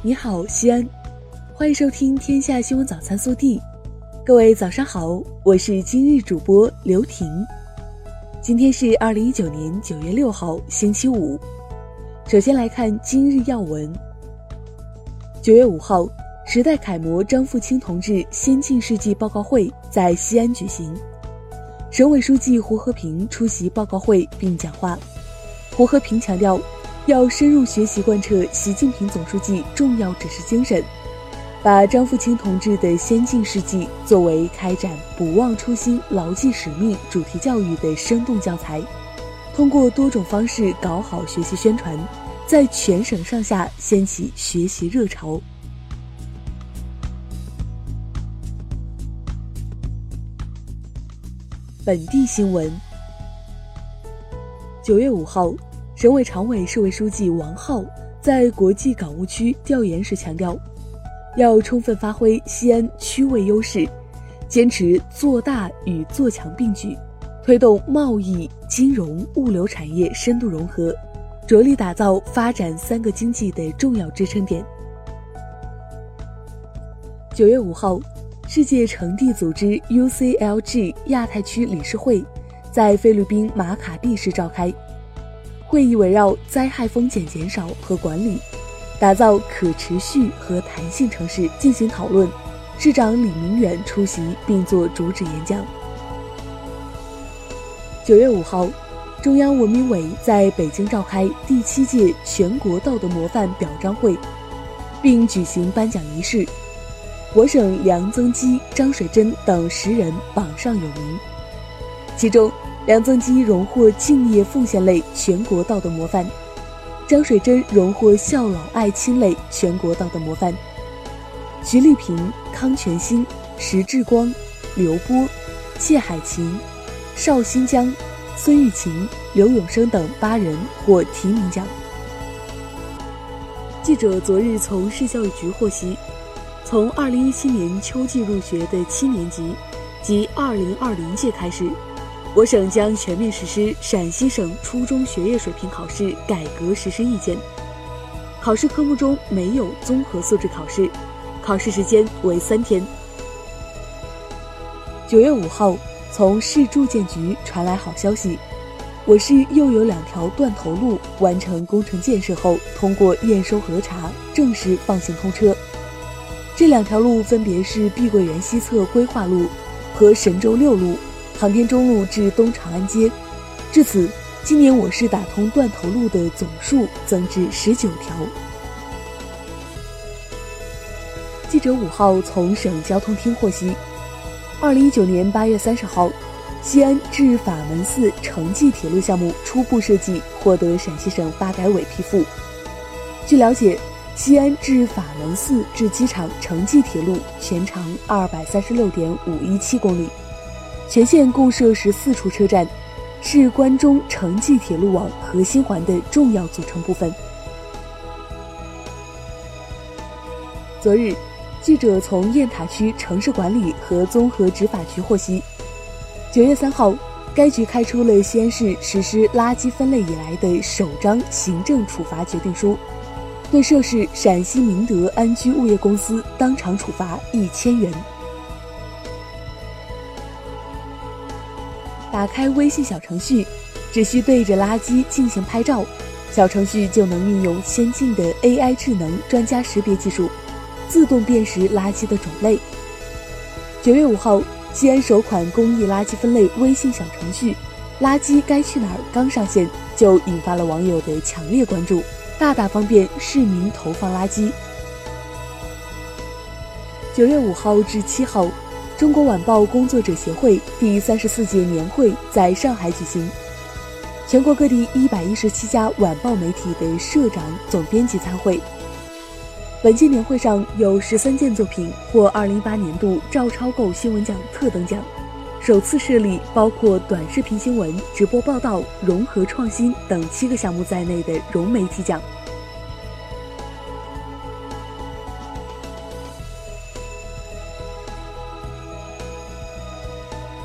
你好，西安，欢迎收听《天下新闻早餐速递》。各位早上好，我是今日主播刘婷。今天是二零一九年九月六号，星期五。首先来看今日要闻。九月五号，时代楷模张富清同志先进事迹报告会在西安举行，省委书记胡和平出席报告会并讲话。胡和平强调，要深入学习贯彻习近平总书记重要指示精神，把张富清同志的先进事迹作为开展“不忘初心、牢记使命”主题教育的生动教材，通过多种方式搞好学习宣传，在全省上下掀起学习热潮。本地新闻：九月五号。省委常委、市委书记王浩在国际港务区调研时强调，要充分发挥西安区位优势，坚持做大与做强并举，推动贸易、金融、物流产业深度融合，着力打造发展三个经济的重要支撑点。九月五号，世界城地组织 UCLG 亚太区理事会在菲律宾马卡蒂市召开。会议围绕灾害风险减少和管理，打造可持续和弹性城市进行讨论。市长李明远出席并作主旨演讲。九月五号，中央文明委在北京召开第七届全国道德模范表彰会，并举行颁奖仪式。我省梁增基、张水珍等十人榜上有名，其中。梁增基荣获敬业奉献类全国道德模范，张水珍荣获孝老爱亲类全国道德模范，徐丽萍、康全新、石志光、刘波、谢海琴、邵新江、孙玉琴、刘永生等八人获提名奖。记者昨日从市教育局获悉，从2017年秋季入学的七年级及2020届开始。我省将全面实施陕西省初中学业水平考试改革实施意见，考试科目中没有综合素质考试，考试时间为三天。九月五号，从市住建局传来好消息，我市又有两条断头路完成工程建设后，通过验收核查，正式放行通车。这两条路分别是碧桂园西侧规划路和神州六路。航天中路至东长安街，至此，今年我市打通断头路的总数增至十九条。记者五号从省交通厅获悉，二零一九年八月三十号，西安至法门寺城际铁路项目初步设计获得陕西省发改委批复。据了解，西安至法门寺至机场城际铁路全长二百三十六点五一七公里。全线共设十四处车站，是关中城际铁路网核心环的重要组成部分。昨日，记者从雁塔区城市管理和综合执法局获悉，九月三号，该局开出了西安市实施垃圾分类以来的首张行政处罚决定书，对涉事陕西明德安居物业公司当场处罚一千元。打开微信小程序，只需对着垃圾进行拍照，小程序就能运用先进的 AI 智能专家识别技术，自动辨识垃圾的种类。九月五号，西安首款公益垃圾分类微信小程序“垃圾该去哪儿”刚上线，就引发了网友的强烈关注，大大方便市民投放垃圾。九月五号至七号。中国晚报工作者协会第三十四届年会在上海举行，全国各地一百一十七家晚报媒体的社长、总编辑参会。本届年会上有十三件作品获二零一八年度照抄购新闻奖特等奖，首次设立包括短视频新闻、直播报道、融合创新等七个项目在内的融媒体奖。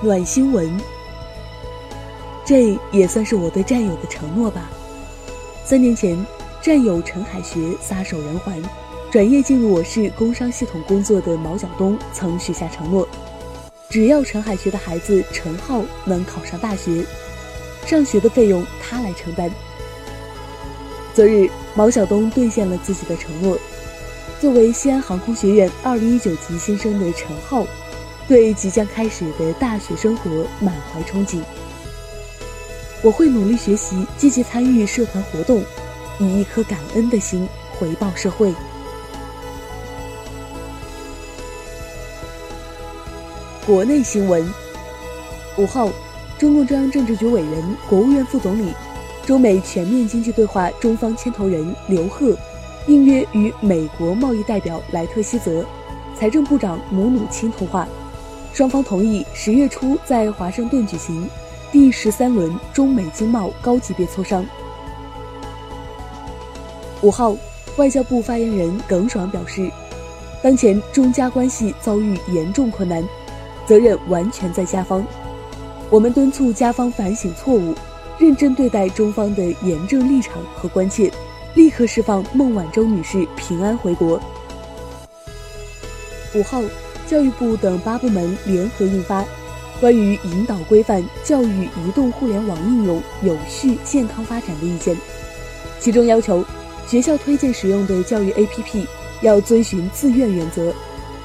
暖新闻，这也算是我对战友的承诺吧。三年前，战友陈海学撒手人寰，转业进入我市工商系统工作的毛晓东曾许下承诺，只要陈海学的孩子陈浩能考上大学，上学的费用他来承担。昨日，毛晓东兑现了自己的承诺。作为西安航空学院2019级新生的陈浩，对即将开始的大学生活满怀憧憬。我会努力学习，积极参与社团活动，以一颗感恩的心回报社会。国内新闻：五号，中共中央政治局委员、国务院副总理、中美全面经济对话中方牵头人刘鹤应约与美国贸易代表莱特希泽、财政部长姆努钦通话，双方同意十月初在华盛顿举行。第十三轮中美经贸高级别磋商。五号，外交部发言人耿爽表示，当前中加关系遭遇严重困难，责任完全在加方。我们敦促加方反省错误，认真对待中方的严正立场和关切，立刻释放孟晚舟女士平安回国。五号，教育部等八部门联合印发。关于引导规范教育移动互联网应用有序健康发展的意见，其中要求学校推荐使用的教育 APP 要遵循自愿原则，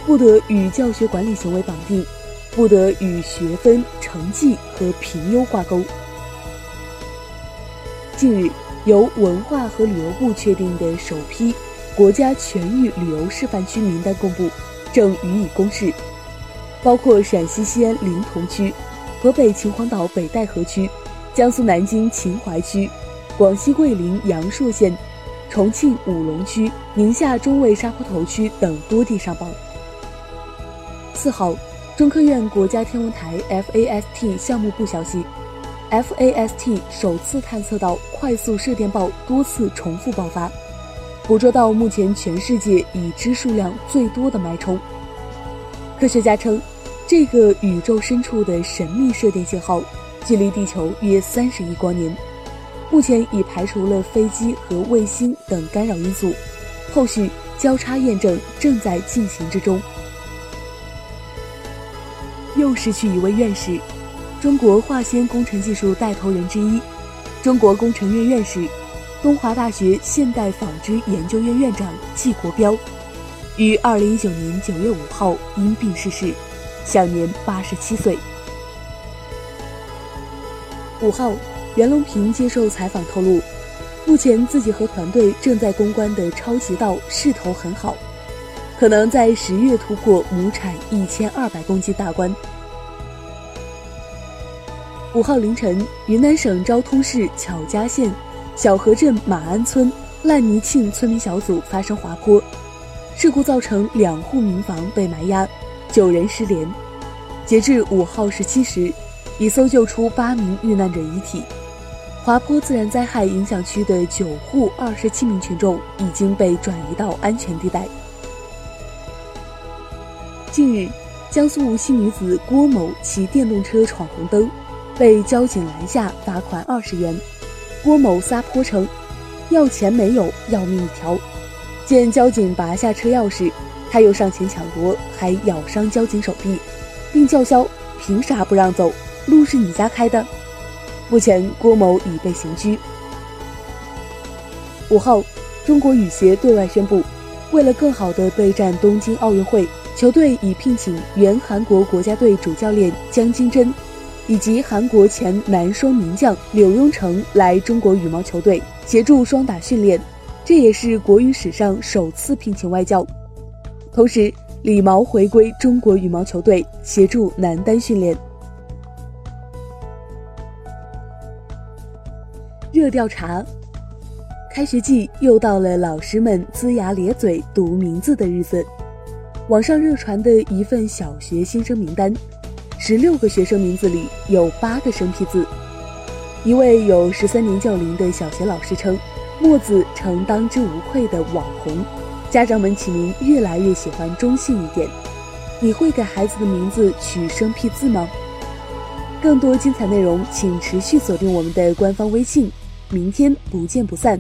不得与教学管理行为绑定，不得与学分、成绩和评优挂钩。近日，由文化和旅游部确定的首批国家全域旅游示范区名单公布，正予以公示。包括陕西西安临潼区、河北秦皇岛北戴河区、江苏南京秦淮区、广西桂林阳朔县、重庆武隆区、宁夏中卫沙坡头区等多地上榜。四号，中科院国家天文台 FAST 项目部消息，FAST 首次探测到快速射电暴多次重复爆发，捕捉到目前全世界已知数量最多的脉冲。科学家称，这个宇宙深处的神秘射电信号，距离地球约三十亿光年。目前已排除了飞机和卫星等干扰因素，后续交叉验证正在进行之中。又失去一位院士，中国化纤工程技术带头人之一，中国工程院院士、东华大学现代纺织研究院院长季国标。于二零一九年九月五号因病逝世，享年八十七岁。五号，袁隆平接受采访透露，目前自己和团队正在攻关的超级稻势头很好，可能在十月突破亩产一千二百公斤大关。五号凌晨，云南省昭通市巧家县小河镇马鞍村烂泥庆村民小组发生滑坡。事故造成两户民房被埋压，九人失联。截至五号十七时，已搜救出八名遇难者遗体。滑坡自然灾害影响区的九户二十七名群众已经被转移到安全地带。近日，江苏无锡女子郭某骑电动车闯红灯，被交警拦下罚款二十元。郭某撒泼称：“要钱没有，要命一条。”见交警拔下车钥匙，他又上前抢夺，还咬伤交警手臂，并叫嚣：“凭啥不让走？路是你家开的？”目前，郭某已被刑拘。五号，中国羽协对外宣布，为了更好地备战东京奥运会，球队已聘请原韩国国家队主教练姜金珍，以及韩国前男双名将柳雍成来中国羽毛球队协助双打训练。这也是国羽史上首次聘请外教，同时李毛回归中国羽毛球队协助男单训练。热调查：开学季又到了老师们龇牙咧嘴读名字的日子。网上热传的一份小学新生名单，十六个学生名字里有八个生僻字。一位有十三年教龄的小学老师称。墨子成当之无愧的网红，家长们起名越来越喜欢中性一点。你会给孩子的名字取生僻字吗？更多精彩内容，请持续锁定我们的官方微信。明天不见不散。